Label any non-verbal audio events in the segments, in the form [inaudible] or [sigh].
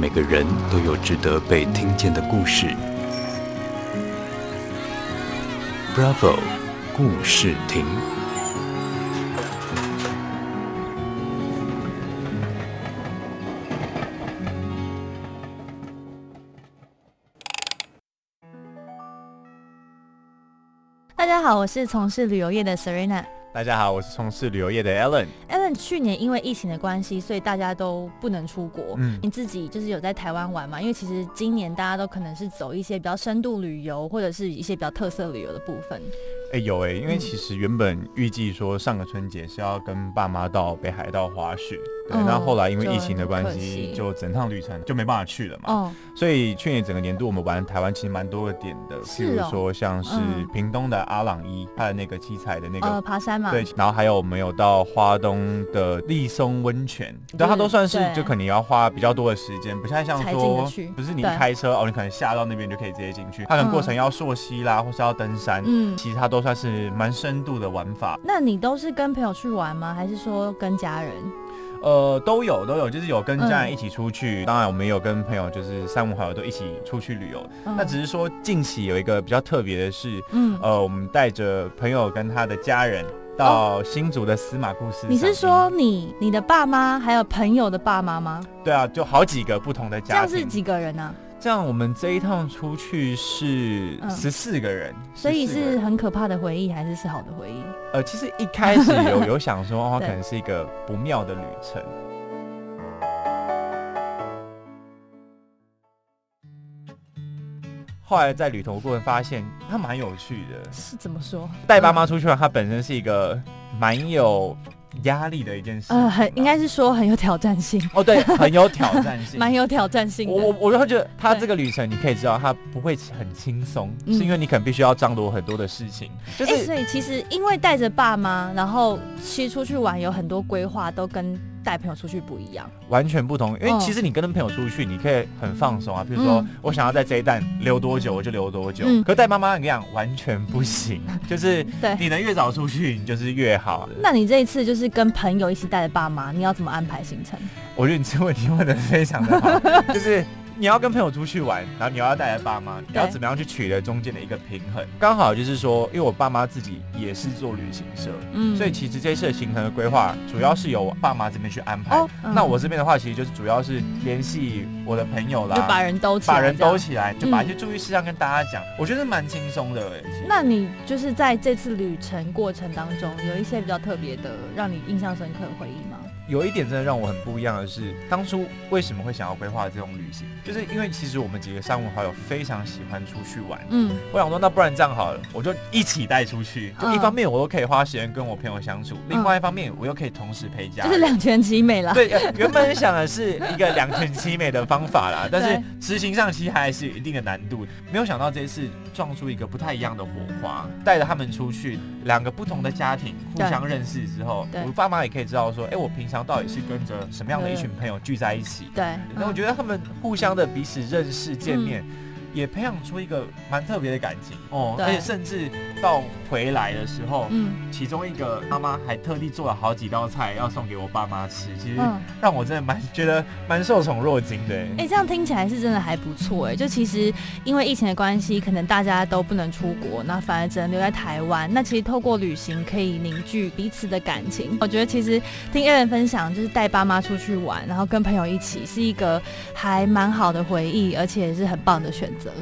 每个人都有值得被听见的故事。Bravo，故事亭。大家好，我是从事旅游业的 Serena。大家好，我是从事旅游业的 Alan。Alan，去年因为疫情的关系，所以大家都不能出国。嗯，你自己就是有在台湾玩嘛？因为其实今年大家都可能是走一些比较深度旅游，或者是一些比较特色旅游的部分。哎、欸，有哎、欸，因为其实原本预计说上个春节是要跟爸妈到北海道滑雪。对，那后来因为疫情的关系，就整趟旅程就没办法去了嘛。哦，所以去年整个年度我们玩台湾其实蛮多个点的，譬如说像是屏东的阿朗伊，它的那个七彩的那个爬山嘛。对，然后还有我们有到花东的立松温泉，对，它都算是就可能要花比较多的时间，不太像说不是你开车哦，你可能下到那边就可以直接进去，它可能过程要溯溪啦，或是要登山，嗯，其实它都算是蛮深度的玩法。那你都是跟朋友去玩吗？还是说跟家人？呃，都有都有，就是有跟家人一起出去，嗯、当然我们也有跟朋友，就是三五好友都一起出去旅游。嗯、那只是说近期有一个比较特别的是，嗯，呃，我们带着朋友跟他的家人到新竹的司马库斯。你是说你你的爸妈还有朋友的爸妈吗？对啊，就好几个不同的家庭。这样是几个人呢、啊？这样，我们这一趟出去是十四个人，嗯，所以是很可怕的回忆，还是是好的回忆？呃，其实一开始有 [laughs] 有想说，哦，可能是一个不妙的旅程。后来在旅途过程发现，它蛮有趣的。是怎么说？带爸妈出去玩，它本身是一个蛮有。压力的一件事，呃，很应该是说很有挑战性哦，对，很有挑战性，[laughs] 蛮有挑战性的。我我我就会觉得，他这个旅程你可以知道，他不会很轻松，是因为你可能必须要张罗很多的事情。就是、欸，所以其实因为带着爸妈，然后其实出去玩有很多规划，都跟。带朋友出去不一样，完全不同。因为其实你跟朋友出去，你可以很放松啊。比如说，我想要在这一站留多久，我就留多久。嗯、可带妈妈一样，完全不行。[laughs] 就是，对，你能越早出去，你就是越好。那你这一次就是跟朋友一起带着爸妈，你要怎么安排行程？我觉得你这问题问的非常的好，[laughs] 就是。你要跟朋友出去玩，然后你要带来爸妈，你要怎么样去取得中间的一个平衡？刚好就是说，因为我爸妈自己也是做旅行社，嗯，所以其实这次的行程的规划主要是由我爸妈这边去安排。哦嗯、那我这边的话，其实就是主要是联系我的朋友啦，就把人兜起来，把人兜起来，就把一些注意事项跟大家讲。嗯、我觉得蛮轻松的。那你就是在这次旅程过程当中，有一些比较特别的，让你印象深刻的回忆吗？有一点真的让我很不一样的是，当初为什么会想要规划这种旅行，就是因为其实我们几个三五好友非常喜欢出去玩。嗯，我想说，那不然这样好了，我就一起带出去。就一方面我又可以花时间跟我朋友相处，嗯、另外一方面我又可以同时陪家。就是两全其美啦。对，原本想的是一个两全其美的方法啦，[laughs] 但是执行上其实还是有一定的难度。没有想到这一次撞出一个不太一样的火花，带着他们出去，两个不同的家庭互相认识之后，我爸妈也可以知道说，哎、欸，我平常。到底是跟着什么样的一群朋友聚在一起？对，那我觉得他们互相的彼此认识、见面。嗯也培养出一个蛮特别的感情哦，对而且甚至到回来的时候，嗯，其中一个妈妈还特地做了好几道菜要送给我爸妈吃，其实让我真的蛮觉得蛮受宠若惊的。哎、欸，这样听起来是真的还不错哎。就其实因为疫情的关系，可能大家都不能出国，那反而只能留在台湾。那其实透过旅行可以凝聚彼此的感情。我觉得其实听 Alan 分享，就是带爸妈出去玩，然后跟朋友一起，是一个还蛮好的回忆，而且也是很棒的选择。择。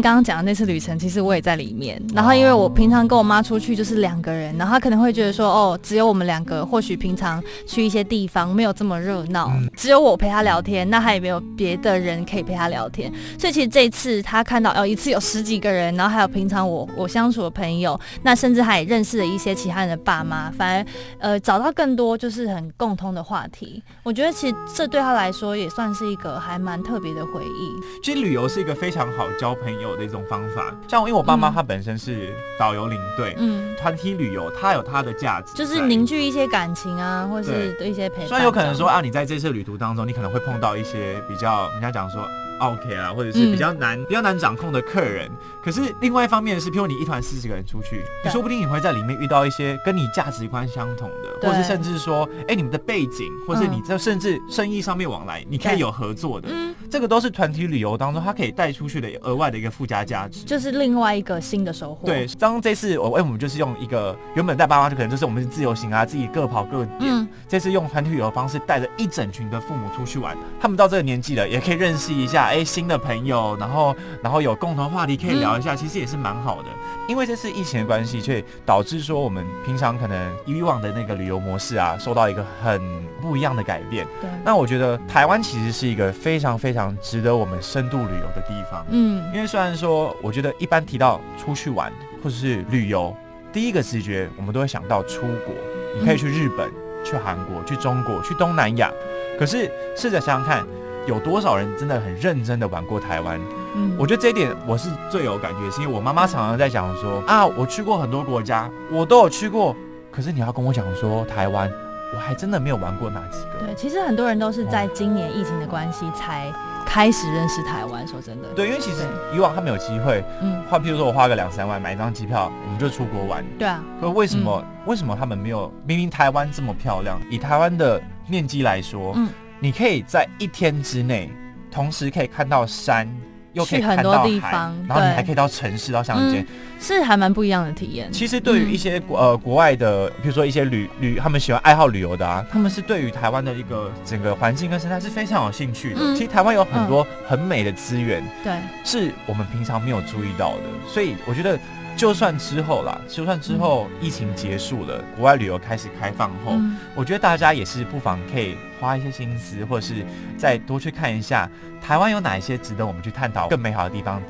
刚刚讲的那次旅程，其实我也在里面。然后因为我平常跟我妈出去就是两个人，然后她可能会觉得说，哦，只有我们两个，或许平常去一些地方没有这么热闹，只有我陪她聊天，那她也没有别的人可以陪她聊天。所以其实这一次她看到哦，一次有十几个人，然后还有平常我我相处的朋友，那甚至还也认识了一些其他人的爸妈，反而呃找到更多就是很共通的话题。我觉得其实这对她来说也算是一个还蛮特别的回忆。其实旅游是一个非常好交朋友有的一种方法，像因为我爸妈他本身是导游领队，嗯，团体旅游它有它的价值，就是凝聚一些感情啊，或是一些陪伴。虽然有可能说啊，你在这次旅途当中，你可能会碰到一些比较人家讲说。OK 啊，或者是比较难、嗯、比较难掌控的客人。可是另外一方面是，譬如你一团四十个人出去，你说不定你会在里面遇到一些跟你价值观相同的，或是甚至说，哎、欸，你们的背景，或是你这甚至生意上面往来，你可以有合作的。嗯，这个都是团体旅游当中它可以带出去的额外的一个附加价值，就是另外一个新的收获。对，当这次我哎，我们就是用一个原本带爸妈就可能就是我们是自由行啊，自己各跑各点。嗯，这次用团体旅游方式带着一整群的父母出去玩，他们到这个年纪了，也可以认识一下哎新的朋友，然后然后有共同话题可以聊一下，嗯、其实也是蛮好的。因为这次疫情的关系，却导致说我们平常可能以往的那个旅游模式啊，受到一个很不一样的改变。对，那我觉得台湾其实是一个非常非常值得我们深度旅游的地方。嗯，因为虽然说，我觉得一般提到出去玩或者是旅游，第一个直觉我们都会想到出国，你可以去日本、去韩国、去中国、去东南亚。可是试着想想看，有多少人真的很认真的玩过台湾？嗯，我觉得这一点我是最有感觉，是因为我妈妈常常在讲说啊，我去过很多国家，我都有去过，可是你要跟我讲说台湾，我还真的没有玩过哪几个。对，其实很多人都是在今年疫情的关系才开始认识台湾。说真的，对，因为其实以往他们有机会，嗯，花，譬如说我花个两三万买一张机票，我们就出国玩。对啊。可为什么、嗯、为什么他们没有？明明台湾这么漂亮，以台湾的面积来说，嗯，你可以在一天之内，同时可以看到山。又可以看到海，然后你还可以到城市，到乡间，是还蛮不一样的体验。其实对于一些国呃国外的，比如说一些旅旅，他们喜欢爱好旅游的啊，他们是对于台湾的一个整个环境跟生态是非常有兴趣的。嗯、其实台湾有很多很美的资源，对、嗯，是我们平常没有注意到的。所以我觉得。就算之后啦，就算之后疫情结束了，国外旅游开始开放后，嗯，我觉得大家也是不妨可以花一些心思，或者是再多去看一下台湾有哪一些值得我们去探讨更美好的地方。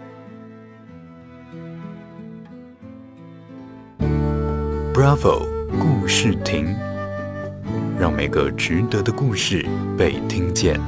Bravo 故事亭，让每个值得的故事被听见。